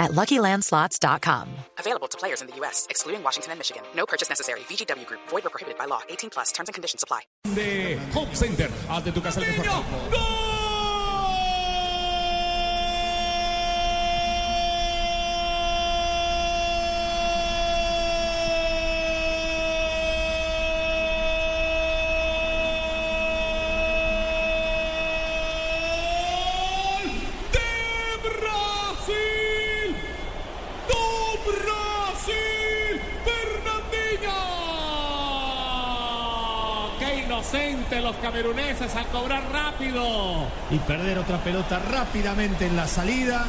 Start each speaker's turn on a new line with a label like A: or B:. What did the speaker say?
A: at LuckyLandSlots.com.
B: Available to players in the U.S., excluding Washington and Michigan. No purchase necessary. VGW Group. Void or prohibited by law. 18 plus. Terms and conditions apply.
C: de Home Center. Haz de tu casa el mejor equipo. Inocente los cameruneses al cobrar rápido!
D: y perder otra pelota rápidamente en la salida.